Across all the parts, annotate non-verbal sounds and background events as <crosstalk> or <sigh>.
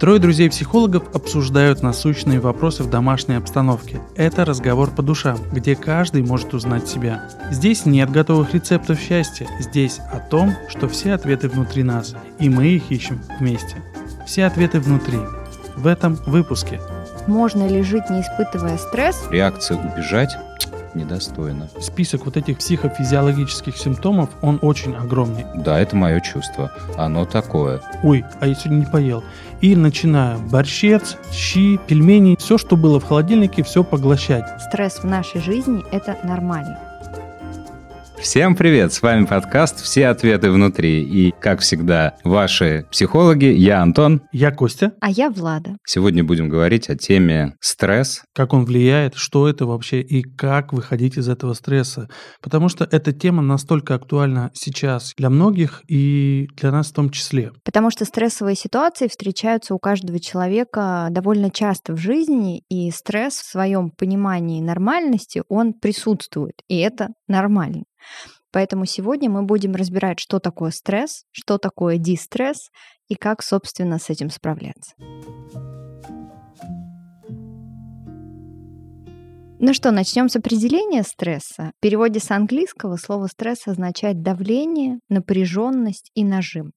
Трое друзей-психологов обсуждают насущные вопросы в домашней обстановке. Это разговор по душам, где каждый может узнать себя. Здесь нет готовых рецептов счастья, здесь о том, что все ответы внутри нас, и мы их ищем вместе. Все ответы внутри. В этом выпуске. Можно ли жить, не испытывая стресс? Реакция убежать недостойно. Список вот этих психофизиологических симптомов, он очень огромный. Да, это мое чувство. Оно такое. Ой, а я сегодня не поел. И начинаю борщец, щи, пельмени, все, что было в холодильнике, все поглощать. Стресс в нашей жизни – это нормально. Всем привет! С вами подкаст «Все ответы внутри». И, как всегда, ваши психологи. Я Антон. Я Костя. А я Влада. Сегодня будем говорить о теме стресс. Как он влияет, что это вообще и как выходить из этого стресса. Потому что эта тема настолько актуальна сейчас для многих и для нас в том числе. Потому что стрессовые ситуации встречаются у каждого человека довольно часто в жизни, и стресс в своем понимании нормальности, он присутствует, и это нормально. Поэтому сегодня мы будем разбирать, что такое стресс, что такое дистресс и как, собственно, с этим справляться. Ну что, начнем с определения стресса. В переводе с английского слово стресс означает давление, напряженность и нажим.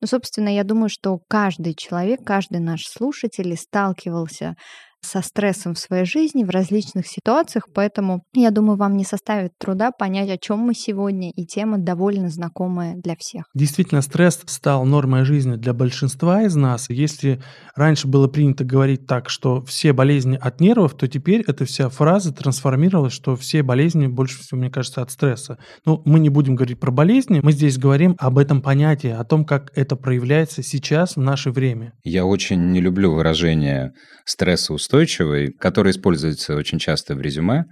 Ну, собственно, я думаю, что каждый человек, каждый наш слушатель сталкивался со стрессом в своей жизни в различных ситуациях, поэтому я думаю, вам не составит труда понять, о чем мы сегодня, и тема довольно знакомая для всех. Действительно, стресс стал нормой жизни для большинства из нас. Если раньше было принято говорить так, что все болезни от нервов, то теперь эта вся фраза трансформировалась, что все болезни больше всего, мне кажется, от стресса. Ну, мы не будем говорить про болезни, мы здесь говорим об этом понятии, о том, как это проявляется сейчас в наше время. Я очень не люблю выражение стрессоустойчивый, который используется очень часто в резюме.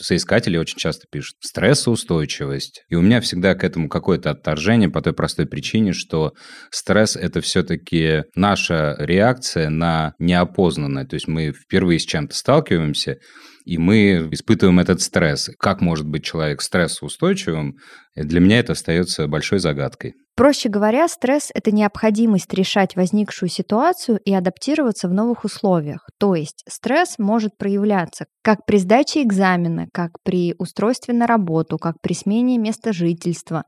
Соискатели очень часто пишут стрессоустойчивость. И у меня всегда к этому какое-то отторжение по той простой причине, что стресс – это все-таки наша реакция на неопознанное. То есть мы впервые с чем-то сталкиваемся, и мы испытываем этот стресс. Как может быть человек стрессоустойчивым? Для меня это остается большой загадкой. Проще говоря, стресс – это необходимость решать возникшую ситуацию и адаптироваться в новых условиях. То есть стресс может проявляться как при сдаче экзамена, как при устройстве на работу, как при смене места жительства.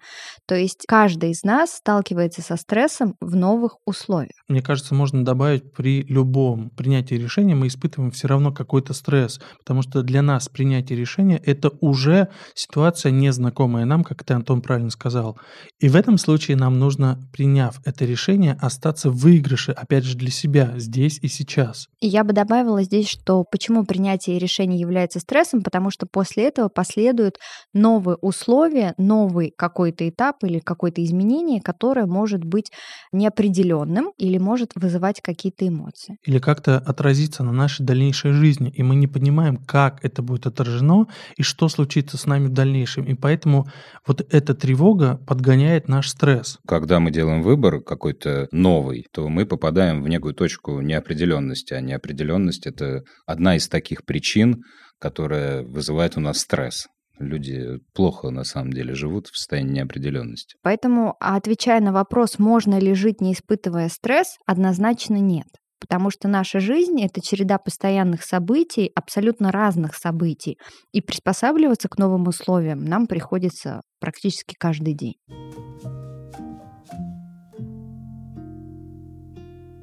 То есть каждый из нас сталкивается со стрессом в новых условиях. Мне кажется, можно добавить, при любом принятии решения мы испытываем все равно какой-то стресс, потому что для нас принятие решения – это уже ситуация незнакомая нам, как ты, Антон, правильно сказал. И в этом случае нам нужно, приняв это решение, остаться в выигрыше, опять же, для себя, здесь и сейчас. И я бы добавила здесь, что почему принятие решений является стрессом, потому что после этого последуют новые условия, новый какой-то этап или какое-то изменение, которое может быть неопределенным или может вызывать какие-то эмоции. Или как-то отразиться на нашей дальнейшей жизни, и мы не понимаем, как это будет отражено и что случится с нами в дальнейшем. И поэтому вот эта тревога подгоняет наш стресс. Когда мы делаем выбор какой-то новый, то мы попадаем в некую точку неопределенности, а неопределенность – это одна из таких причин, которая вызывает у нас стресс. Люди плохо на самом деле живут в состоянии неопределенности. Поэтому, отвечая на вопрос, можно ли жить, не испытывая стресс, однозначно нет потому что наша жизнь — это череда постоянных событий, абсолютно разных событий, и приспосабливаться к новым условиям нам приходится практически каждый день.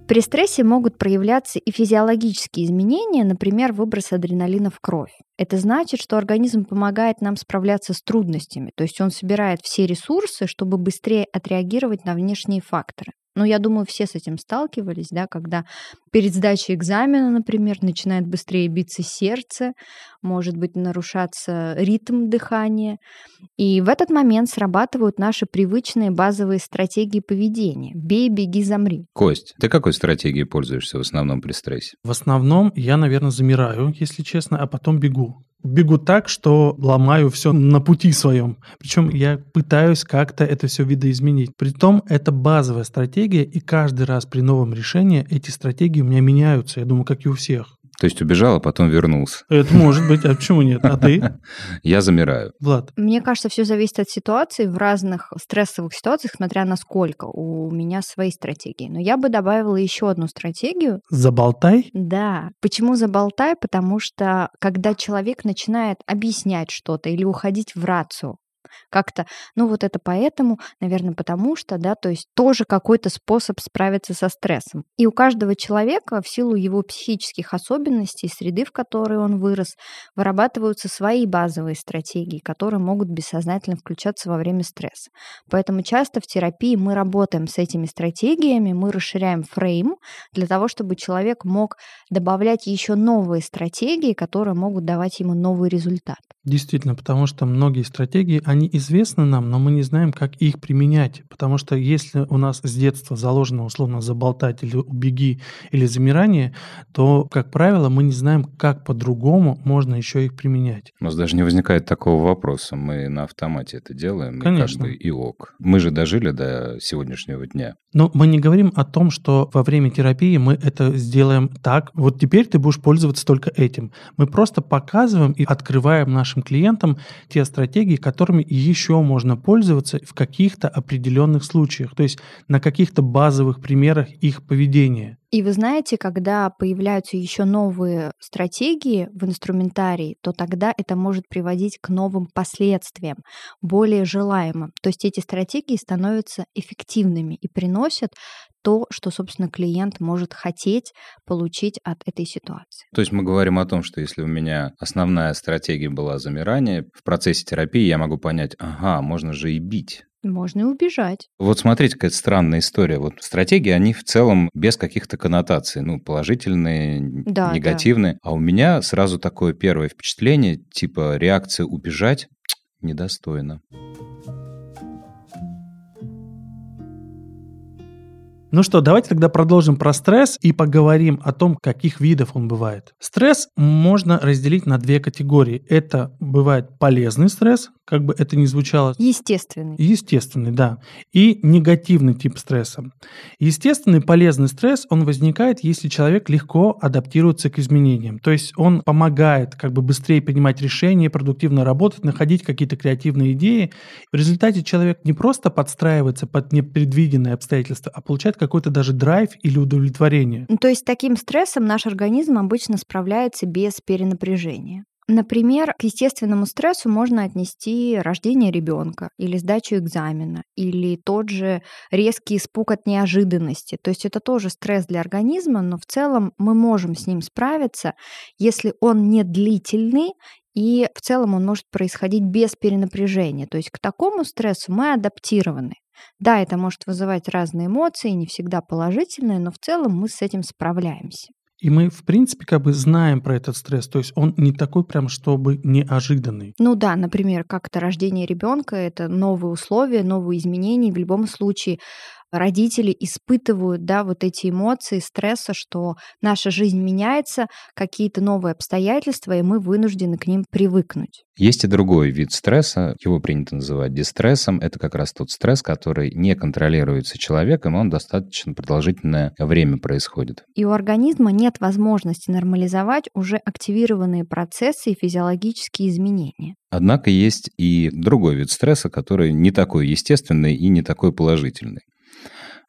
При стрессе могут проявляться и физиологические изменения, например, выброс адреналина в кровь. Это значит, что организм помогает нам справляться с трудностями, то есть он собирает все ресурсы, чтобы быстрее отреагировать на внешние факторы. Ну, я думаю, все с этим сталкивались, да, когда перед сдачей экзамена, например, начинает быстрее биться сердце, может быть нарушаться ритм дыхания. И в этот момент срабатывают наши привычные базовые стратегии поведения. Бей, беги, замри. Кость, ты какой стратегией пользуешься в основном при стрессе? В основном я, наверное, замираю, если честно, а потом бегу бегу так, что ломаю все на пути своем. Причем я пытаюсь как-то это все видоизменить. Притом это базовая стратегия, и каждый раз при новом решении эти стратегии у меня меняются, я думаю, как и у всех. То есть убежал, а потом вернулся. Это может быть, а почему нет? А ты? <laughs> Я замираю. Влад. Мне кажется, все зависит от ситуации. В разных стрессовых ситуациях, смотря на сколько, у меня свои стратегии. Но я бы добавила еще одну стратегию. Заболтай? Да. Почему заболтай? Потому что когда человек начинает объяснять что-то или уходить в рацию, как-то, ну вот это поэтому, наверное, потому что, да, то есть тоже какой-то способ справиться со стрессом. И у каждого человека в силу его психических особенностей, среды, в которой он вырос, вырабатываются свои базовые стратегии, которые могут бессознательно включаться во время стресса. Поэтому часто в терапии мы работаем с этими стратегиями, мы расширяем фрейм для того, чтобы человек мог добавлять еще новые стратегии, которые могут давать ему новый результат. Действительно, потому что многие стратегии, они известны нам, но мы не знаем, как их применять. Потому что если у нас с детства заложено условно заболтать или убеги или замирание, то, как правило, мы не знаем, как по-другому можно еще их применять. У нас даже не возникает такого вопроса. Мы на автомате это делаем. Конечно. И, как бы, и ок. Мы же дожили до сегодняшнего дня. Но мы не говорим о том, что во время терапии мы это сделаем так. Вот теперь ты будешь пользоваться только этим. Мы просто показываем и открываем нашим клиентам те стратегии, которыми еще можно пользоваться в каких-то определенных случаях, то есть на каких-то базовых примерах их поведения. И вы знаете, когда появляются еще новые стратегии в инструментарии, то тогда это может приводить к новым последствиям, более желаемым. То есть эти стратегии становятся эффективными и приносят то, что, собственно, клиент может хотеть получить от этой ситуации. То есть мы говорим о том, что если у меня основная стратегия была замирание, в процессе терапии я могу понять, ага, можно же и бить. Можно и убежать. Вот смотрите, какая странная история. Вот стратегии, они в целом без каких-то коннотаций, ну, положительные, Да, негативные. А у меня сразу такое первое впечатление, типа реакция убежать <tsk> недостойно. Ну что, давайте тогда продолжим про стресс и поговорим о том, каких видов он бывает. Стресс можно разделить на две категории. Это бывает полезный стресс, как бы это ни звучало. Естественный. Естественный, да. И негативный тип стресса. Естественный полезный стресс, он возникает, если человек легко адаптируется к изменениям. То есть он помогает как бы быстрее принимать решения, продуктивно работать, находить какие-то креативные идеи. В результате человек не просто подстраивается под непредвиденные обстоятельства, а получает какой-то даже драйв или удовлетворение. Ну, то есть с таким стрессом наш организм обычно справляется без перенапряжения. Например, к естественному стрессу можно отнести рождение ребенка или сдачу экзамена, или тот же резкий испуг от неожиданности. То есть это тоже стресс для организма, но в целом мы можем с ним справиться, если он не длительный и в целом он может происходить без перенапряжения. То есть к такому стрессу мы адаптированы. Да, это может вызывать разные эмоции, не всегда положительные, но в целом мы с этим справляемся. И мы, в принципе, как бы знаем про этот стресс. То есть он не такой прям, чтобы неожиданный. Ну да, например, как это рождение ребенка, это новые условия, новые изменения. В любом случае родители испытывают, да, вот эти эмоции стресса, что наша жизнь меняется, какие-то новые обстоятельства, и мы вынуждены к ним привыкнуть. Есть и другой вид стресса, его принято называть дистрессом. Это как раз тот стресс, который не контролируется человеком, он достаточно продолжительное время происходит. И у организма нет возможности нормализовать уже активированные процессы и физиологические изменения. Однако есть и другой вид стресса, который не такой естественный и не такой положительный.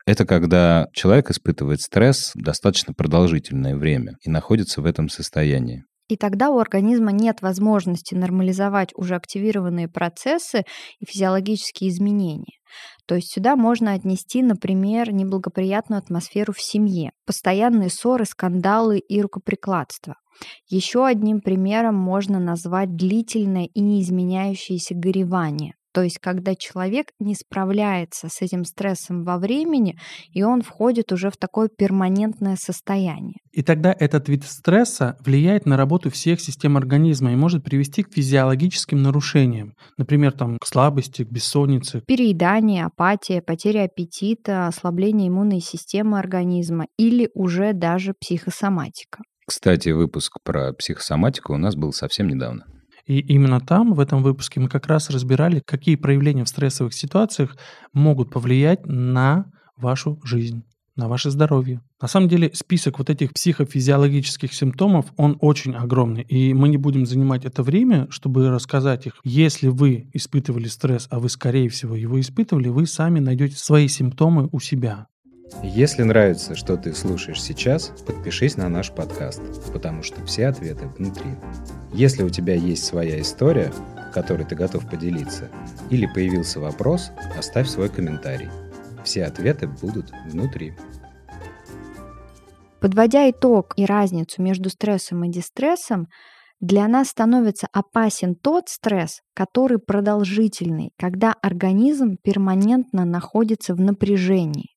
Это когда человек испытывает стресс достаточно продолжительное время и находится в этом состоянии. И тогда у организма нет возможности нормализовать уже активированные процессы и физиологические изменения. То есть сюда можно отнести, например, неблагоприятную атмосферу в семье, постоянные ссоры, скандалы и рукоприкладство. Еще одним примером можно назвать длительное и неизменяющееся горевание. То есть, когда человек не справляется с этим стрессом во времени, и он входит уже в такое перманентное состояние. И тогда этот вид стресса влияет на работу всех систем организма и может привести к физиологическим нарушениям. Например, там, к слабости, к бессоннице. Переедание, апатия, потеря аппетита, ослабление иммунной системы организма или уже даже психосоматика. Кстати, выпуск про психосоматику у нас был совсем недавно. И именно там, в этом выпуске, мы как раз разбирали, какие проявления в стрессовых ситуациях могут повлиять на вашу жизнь, на ваше здоровье. На самом деле список вот этих психофизиологических симптомов, он очень огромный, и мы не будем занимать это время, чтобы рассказать их. Если вы испытывали стресс, а вы, скорее всего, его испытывали, вы сами найдете свои симптомы у себя. Если нравится, что ты слушаешь сейчас, подпишись на наш подкаст, потому что все ответы внутри. Если у тебя есть своя история, которой ты готов поделиться, или появился вопрос, оставь свой комментарий. Все ответы будут внутри. Подводя итог и разницу между стрессом и дистрессом, для нас становится опасен тот стресс, который продолжительный, когда организм перманентно находится в напряжении.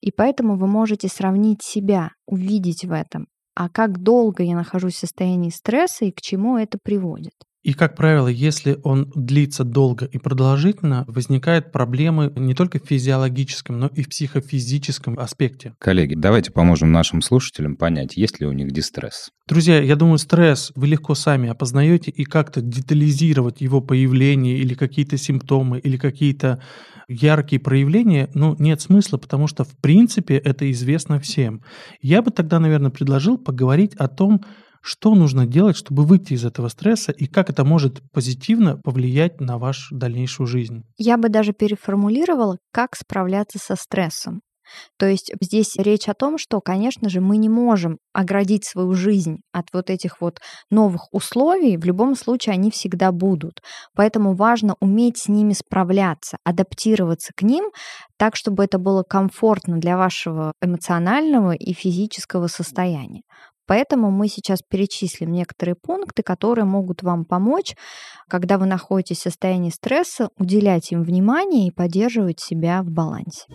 И поэтому вы можете сравнить себя, увидеть в этом, а как долго я нахожусь в состоянии стресса и к чему это приводит. И, как правило, если он длится долго и продолжительно, возникают проблемы не только в физиологическом, но и в психофизическом аспекте. Коллеги, давайте поможем нашим слушателям понять, есть ли у них дистресс. Друзья, я думаю, стресс вы легко сами опознаете и как-то детализировать его появление или какие-то симптомы, или какие-то яркие проявления, ну, нет смысла, потому что, в принципе, это известно всем. Я бы тогда, наверное, предложил поговорить о том, что нужно делать, чтобы выйти из этого стресса и как это может позитивно повлиять на вашу дальнейшую жизнь? Я бы даже переформулировала, как справляться со стрессом. То есть здесь речь о том, что, конечно же, мы не можем оградить свою жизнь от вот этих вот новых условий, в любом случае они всегда будут. Поэтому важно уметь с ними справляться, адаптироваться к ним так, чтобы это было комфортно для вашего эмоционального и физического состояния. Поэтому мы сейчас перечислим некоторые пункты, которые могут вам помочь, когда вы находитесь в состоянии стресса, уделять им внимание и поддерживать себя в балансе.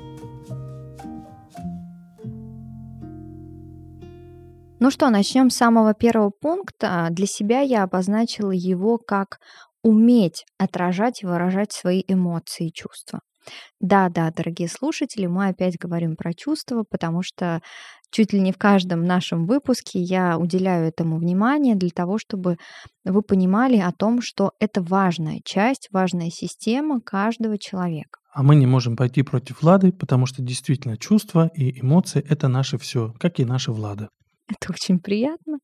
Ну что, начнем с самого первого пункта. Для себя я обозначила его как уметь отражать и выражать свои эмоции и чувства. Да, да, дорогие слушатели, мы опять говорим про чувства, потому что чуть ли не в каждом нашем выпуске я уделяю этому внимание для того, чтобы вы понимали о том, что это важная часть, важная система каждого человека. А мы не можем пойти против Влады, потому что действительно чувства и эмоции — это наше все, как и наша Влада. Это очень приятно.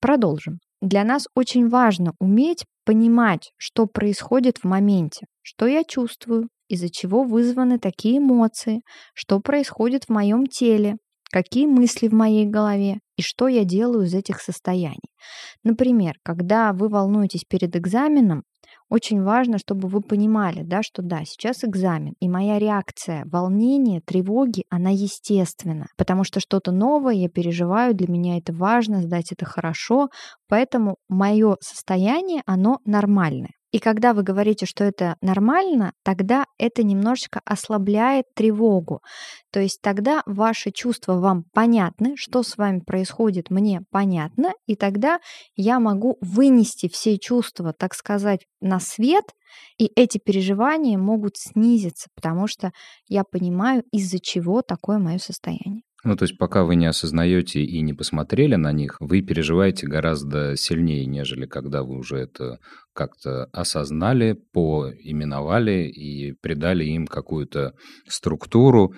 Продолжим. Для нас очень важно уметь понимать, что происходит в моменте, что я чувствую, из-за чего вызваны такие эмоции, что происходит в моем теле, какие мысли в моей голове и что я делаю из этих состояний. Например, когда вы волнуетесь перед экзаменом, очень важно, чтобы вы понимали, да, что да, сейчас экзамен, и моя реакция волнения, тревоги, она естественна, потому что что-то новое я переживаю, для меня это важно, сдать это хорошо, поэтому мое состояние, оно нормальное. И когда вы говорите, что это нормально, тогда это немножечко ослабляет тревогу. То есть тогда ваши чувства вам понятны, что с вами происходит, мне понятно, и тогда я могу вынести все чувства, так сказать, на свет, и эти переживания могут снизиться, потому что я понимаю, из-за чего такое мое состояние. Ну, то есть пока вы не осознаете и не посмотрели на них, вы переживаете гораздо сильнее, нежели когда вы уже это как-то осознали, поименовали и придали им какую-то структуру.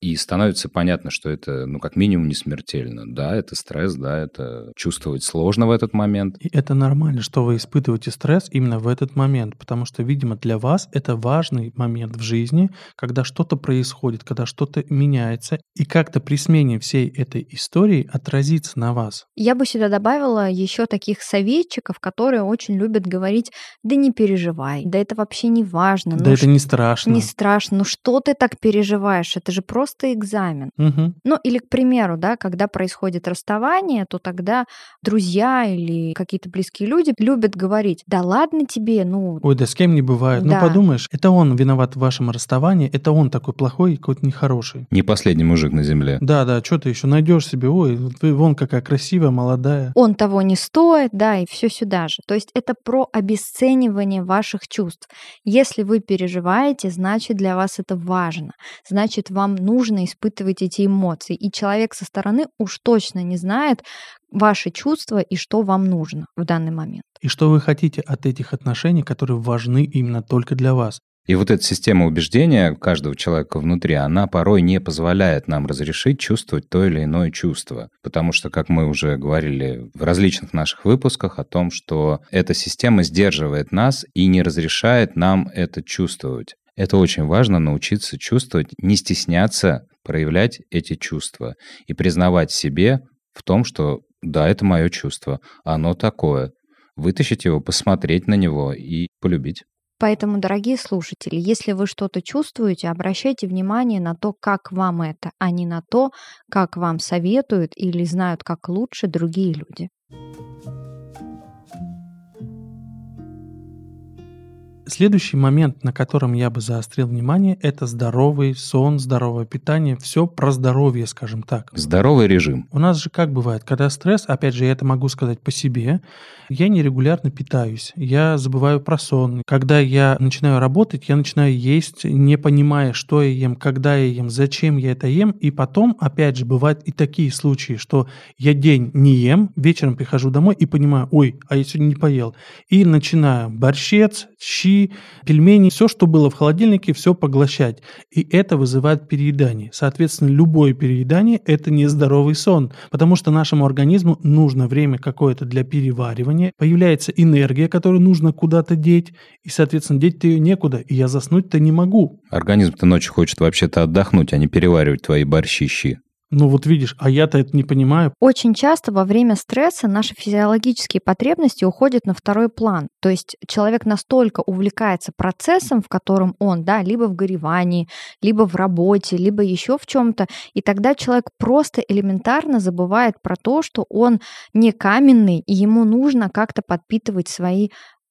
И становится понятно, что это, ну, как минимум, не смертельно. Да, это стресс, да, это чувствовать сложно в этот момент. И это нормально, что вы испытываете стресс именно в этот момент, потому что, видимо, для вас это важный момент в жизни, когда что-то происходит, когда что-то меняется, и как-то при смене всей этой истории отразится на вас. Я бы сюда добавила еще таких советчиков, которые очень любят говорить, да не переживай, да это вообще не важно. Да ну, это не страшно. Не страшно, ну что ты так переживаешь, это же просто просто экзамен. Угу. Ну, или, к примеру, да, когда происходит расставание, то тогда друзья или какие-то близкие люди любят говорить, да ладно тебе, ну... Ой, да с кем не бывает. Ну, да. Ну, подумаешь, это он виноват в вашем расставании, это он такой плохой, какой-то нехороший. Не последний мужик на земле. Да, да, что ты еще найдешь себе, ой, ты вон какая красивая, молодая. Он того не стоит, да, и все сюда же. То есть это про обесценивание ваших чувств. Если вы переживаете, значит для вас это важно. Значит, вам нужно нужно испытывать эти эмоции. И человек со стороны уж точно не знает ваши чувства и что вам нужно в данный момент. И что вы хотите от этих отношений, которые важны именно только для вас. И вот эта система убеждения каждого человека внутри, она порой не позволяет нам разрешить чувствовать то или иное чувство. Потому что, как мы уже говорили в различных наших выпусках о том, что эта система сдерживает нас и не разрешает нам это чувствовать. Это очень важно научиться чувствовать, не стесняться проявлять эти чувства и признавать себе в том, что да, это мое чувство, оно такое. Вытащить его, посмотреть на него и полюбить. Поэтому, дорогие слушатели, если вы что-то чувствуете, обращайте внимание на то, как вам это, а не на то, как вам советуют или знают, как лучше другие люди. Следующий момент, на котором я бы заострил внимание, это здоровый сон, здоровое питание, все про здоровье, скажем так. Здоровый режим. У нас же как бывает, когда стресс, опять же, я это могу сказать по себе, я нерегулярно питаюсь, я забываю про сон. Когда я начинаю работать, я начинаю есть, не понимая, что я ем, когда я ем, зачем я это ем, и потом, опять же, бывают и такие случаи, что я день не ем, вечером прихожу домой и понимаю, ой, а я сегодня не поел. И начинаю борщец, щи, пельмени, все, что было в холодильнике, все поглощать. И это вызывает переедание. Соответственно, любое переедание – это нездоровый сон, потому что нашему организму нужно время какое-то для переваривания, появляется энергия, которую нужно куда-то деть, и, соответственно, деть-то ее некуда, и я заснуть-то не могу. Организм-то ночью хочет вообще-то отдохнуть, а не переваривать твои борщищи. Ну вот видишь, а я-то это не понимаю. Очень часто во время стресса наши физиологические потребности уходят на второй план. То есть человек настолько увлекается процессом, в котором он, да, либо в горевании, либо в работе, либо еще в чем-то, и тогда человек просто элементарно забывает про то, что он не каменный, и ему нужно как-то подпитывать свои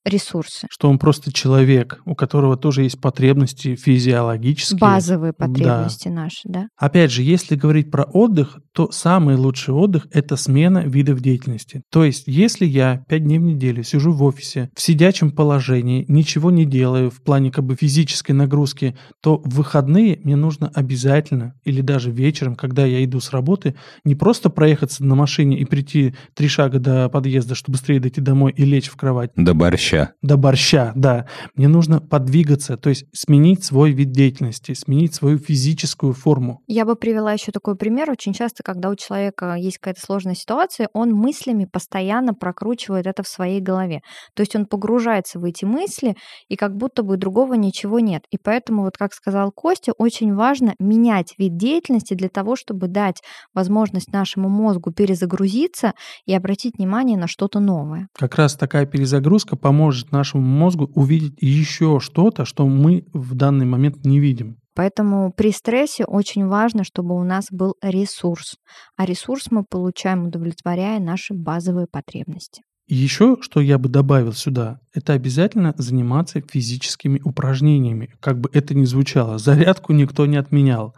ресурсы. Что он просто человек, у которого тоже есть потребности физиологические. Базовые потребности да. наши, да. Опять же, если говорить про отдых, то самый лучший отдых – это смена видов деятельности. То есть, если я пять дней в неделю сижу в офисе, в сидячем положении, ничего не делаю в плане как бы физической нагрузки, то в выходные мне нужно обязательно, или даже вечером, когда я иду с работы, не просто проехаться на машине и прийти три шага до подъезда, чтобы быстрее дойти домой и лечь в кровать. До борща борща. До борща, да. Мне нужно подвигаться, то есть сменить свой вид деятельности, сменить свою физическую форму. Я бы привела еще такой пример. Очень часто, когда у человека есть какая-то сложная ситуация, он мыслями постоянно прокручивает это в своей голове. То есть он погружается в эти мысли, и как будто бы другого ничего нет. И поэтому, вот как сказал Костя, очень важно менять вид деятельности для того, чтобы дать возможность нашему мозгу перезагрузиться и обратить внимание на что-то новое. Как раз такая перезагрузка поможет поможет нашему мозгу увидеть еще что-то, что мы в данный момент не видим. Поэтому при стрессе очень важно, чтобы у нас был ресурс. А ресурс мы получаем, удовлетворяя наши базовые потребности. еще, что я бы добавил сюда, это обязательно заниматься физическими упражнениями. Как бы это ни звучало, зарядку никто не отменял.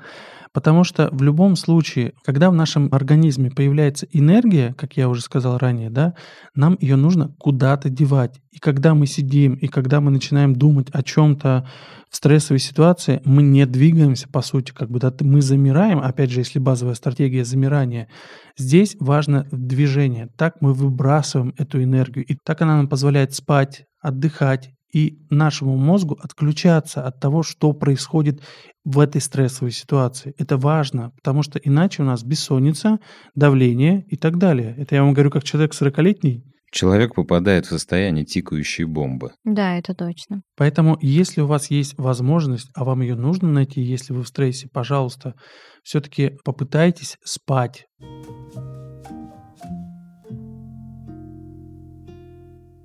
Потому что в любом случае, когда в нашем организме появляется энергия, как я уже сказал ранее, да, нам ее нужно куда-то девать. И когда мы сидим, и когда мы начинаем думать о чем-то в стрессовой ситуации, мы не двигаемся, по сути, как бы, да, мы замираем, опять же, если базовая стратегия замирания, здесь важно движение. Так мы выбрасываем эту энергию, и так она нам позволяет спать, отдыхать, и нашему мозгу отключаться от того, что происходит в этой стрессовой ситуации. Это важно, потому что иначе у нас бессонница, давление и так далее. Это я вам говорю как человек 40-летний. Человек попадает в состояние тикающей бомбы. Да, это точно. Поэтому, если у вас есть возможность, а вам ее нужно найти, если вы в стрессе, пожалуйста, все-таки попытайтесь спать.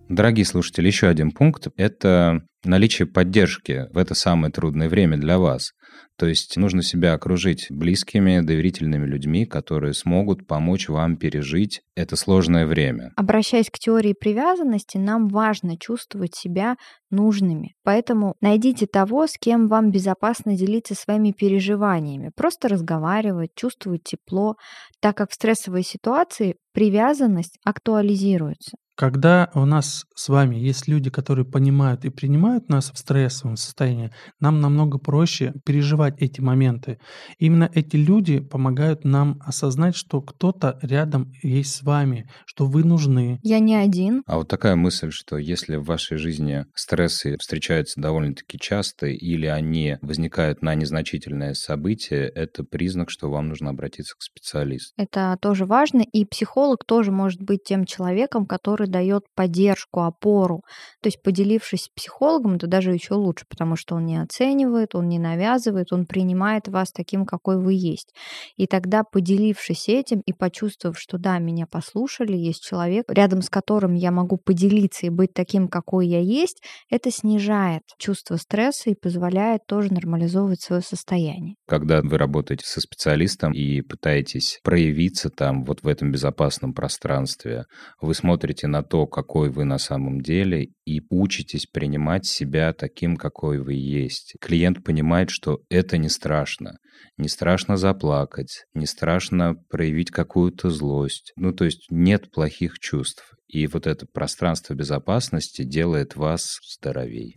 Дорогие слушатели, еще один пункт – это наличие поддержки в это самое трудное время для вас. То есть нужно себя окружить близкими, доверительными людьми, которые смогут помочь вам пережить это сложное время. Обращаясь к теории привязанности, нам важно чувствовать себя нужными. Поэтому найдите того, с кем вам безопасно делиться своими переживаниями. Просто разговаривать, чувствовать тепло, так как в стрессовой ситуации привязанность актуализируется. Когда у нас с вами есть люди, которые понимают и принимают нас в стрессовом состоянии, нам намного проще переживать эти моменты. Именно эти люди помогают нам осознать, что кто-то рядом есть с вами, что вы нужны. Я не один. А вот такая мысль, что если в вашей жизни стрессы встречаются довольно-таки часто или они возникают на незначительное событие, это признак, что вам нужно обратиться к специалисту. Это тоже важно, и психолог тоже может быть тем человеком, который который дает поддержку, опору. То есть поделившись с психологом, это даже еще лучше, потому что он не оценивает, он не навязывает, он принимает вас таким, какой вы есть. И тогда, поделившись этим и почувствовав, что да, меня послушали, есть человек, рядом с которым я могу поделиться и быть таким, какой я есть, это снижает чувство стресса и позволяет тоже нормализовывать свое состояние. Когда вы работаете со специалистом и пытаетесь проявиться там, вот в этом безопасном пространстве, вы смотрите на на то, какой вы на самом деле, и учитесь принимать себя таким, какой вы есть. Клиент понимает, что это не страшно. Не страшно заплакать, не страшно проявить какую-то злость. Ну, то есть нет плохих чувств. И вот это пространство безопасности делает вас здоровей.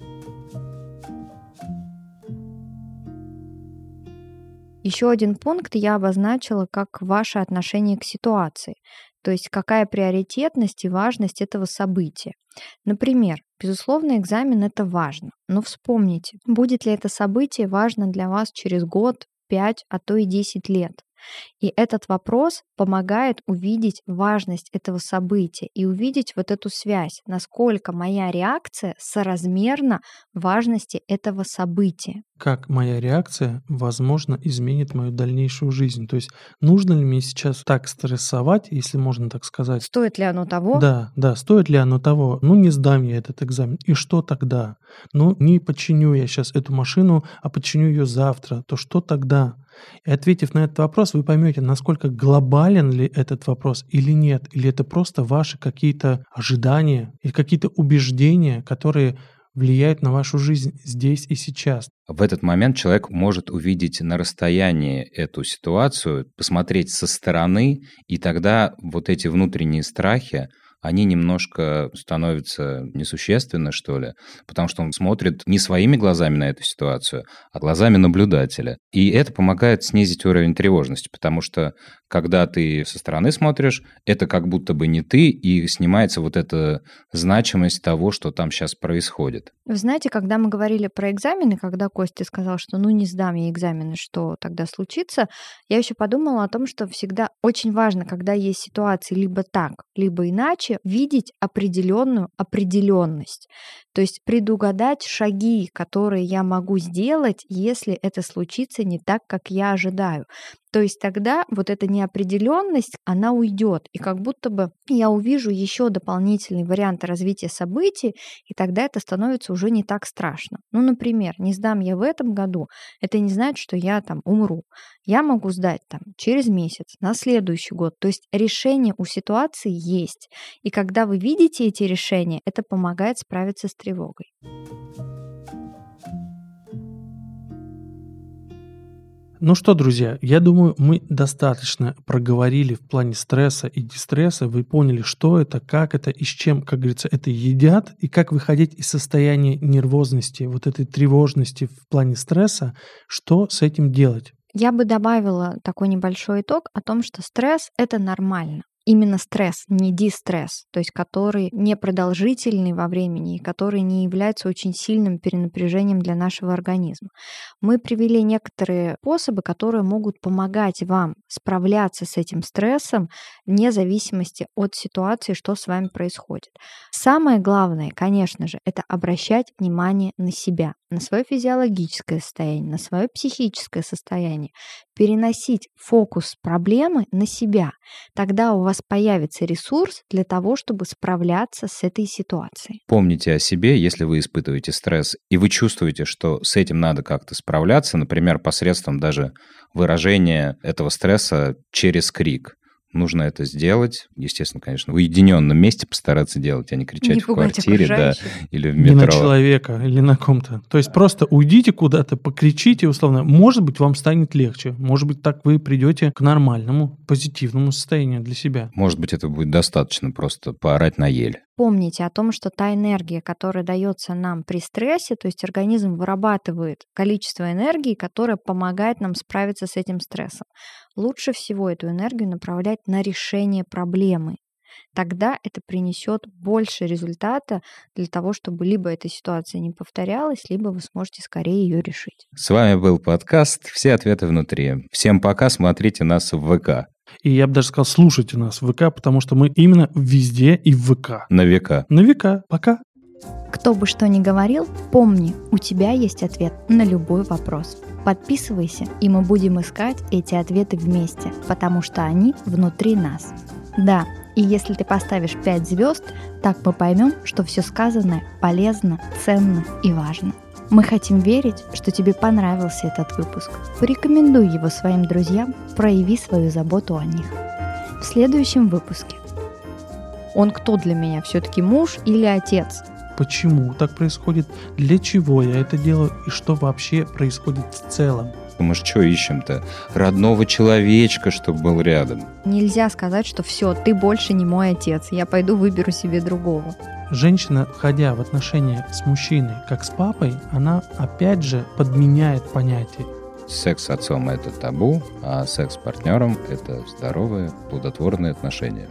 Еще один пункт я обозначила как ваше отношение к ситуации. То есть какая приоритетность и важность этого события. Например, безусловно, экзамен это важно, но вспомните, будет ли это событие важно для вас через год, 5, а то и 10 лет. И этот вопрос помогает увидеть важность этого события и увидеть вот эту связь, насколько моя реакция соразмерна важности этого события. Как моя реакция, возможно, изменит мою дальнейшую жизнь. То есть нужно ли мне сейчас так стрессовать, если можно так сказать? Стоит ли оно того? Да, да, стоит ли оно того? Ну, не сдам я этот экзамен. И что тогда? Ну, не починю я сейчас эту машину, а починю ее завтра. То что тогда? И ответив на этот вопрос, вы поймете, насколько глобален ли этот вопрос или нет, или это просто ваши какие-то ожидания или какие-то убеждения, которые влияют на вашу жизнь здесь и сейчас. В этот момент человек может увидеть на расстоянии эту ситуацию, посмотреть со стороны, и тогда вот эти внутренние страхи, они немножко становятся несущественны, что ли, потому что он смотрит не своими глазами на эту ситуацию, а глазами наблюдателя. И это помогает снизить уровень тревожности, потому что когда ты со стороны смотришь, это как будто бы не ты, и снимается вот эта значимость того, что там сейчас происходит. Вы знаете, когда мы говорили про экзамены, когда Костя сказал, что ну не сдам я экзамены, что тогда случится, я еще подумала о том, что всегда очень важно, когда есть ситуации либо так, либо иначе, видеть определенную определенность. То есть предугадать шаги, которые я могу сделать, если это случится не так, как я ожидаю. То есть тогда вот эта неопределенность, она уйдет, и как будто бы я увижу еще дополнительный вариант развития событий, и тогда это становится уже не так страшно. Ну, например, не сдам я в этом году, это не значит, что я там умру. Я могу сдать там через месяц, на следующий год. То есть решение у ситуации есть. И когда вы видите эти решения, это помогает справиться с тревогой. Ну что, друзья, я думаю, мы достаточно проговорили в плане стресса и дистресса. Вы поняли, что это, как это и с чем, как говорится, это едят, и как выходить из состояния нервозности, вот этой тревожности в плане стресса, что с этим делать. Я бы добавила такой небольшой итог о том, что стресс — это нормально именно стресс, не дистресс, то есть который не продолжительный во времени и который не является очень сильным перенапряжением для нашего организма. Мы привели некоторые способы, которые могут помогать вам справляться с этим стрессом вне зависимости от ситуации, что с вами происходит. Самое главное, конечно же, это обращать внимание на себя, на свое физиологическое состояние, на свое психическое состояние, переносить фокус проблемы на себя. Тогда у вас появится ресурс для того, чтобы справляться с этой ситуацией. Помните о себе, если вы испытываете стресс, и вы чувствуете, что с этим надо как-то справляться, например, посредством даже выражения этого стресса через крик нужно это сделать. Естественно, конечно, в уединенном месте постараться делать, а не кричать не в квартире, да, или в метро. Не на человека или на ком-то. То есть просто уйдите куда-то, покричите условно. Может быть, вам станет легче. Может быть, так вы придете к нормальному, позитивному состоянию для себя. Может быть, это будет достаточно просто поорать на ель. Помните о том, что та энергия, которая дается нам при стрессе, то есть организм вырабатывает количество энергии, которое помогает нам справиться с этим стрессом. Лучше всего эту энергию направлять на решение проблемы. Тогда это принесет больше результата для того, чтобы либо эта ситуация не повторялась, либо вы сможете скорее ее решить. С вами был подкаст «Все ответы внутри». Всем пока, смотрите нас в ВК. И я бы даже сказал, слушайте нас в ВК, потому что мы именно везде и в ВК. На века. На века. Пока. Кто бы что ни говорил, помни, у тебя есть ответ на любой вопрос. Подписывайся, и мы будем искать эти ответы вместе, потому что они внутри нас. Да, и если ты поставишь 5 звезд, так мы поймем, что все сказанное полезно, ценно и важно. Мы хотим верить, что тебе понравился этот выпуск. Порекомендуй его своим друзьям, прояви свою заботу о них. В следующем выпуске. Он кто для меня? Все-таки муж или отец? Почему так происходит? Для чего я это делаю? И что вообще происходит в целом? Мы же что ищем-то? Родного человечка, чтобы был рядом. Нельзя сказать, что все, ты больше не мой отец, я пойду выберу себе другого. Женщина, входя в отношения с мужчиной, как с папой, она опять же подменяет понятие. Секс с отцом – это табу, а секс с партнером – это здоровые, плодотворные отношения.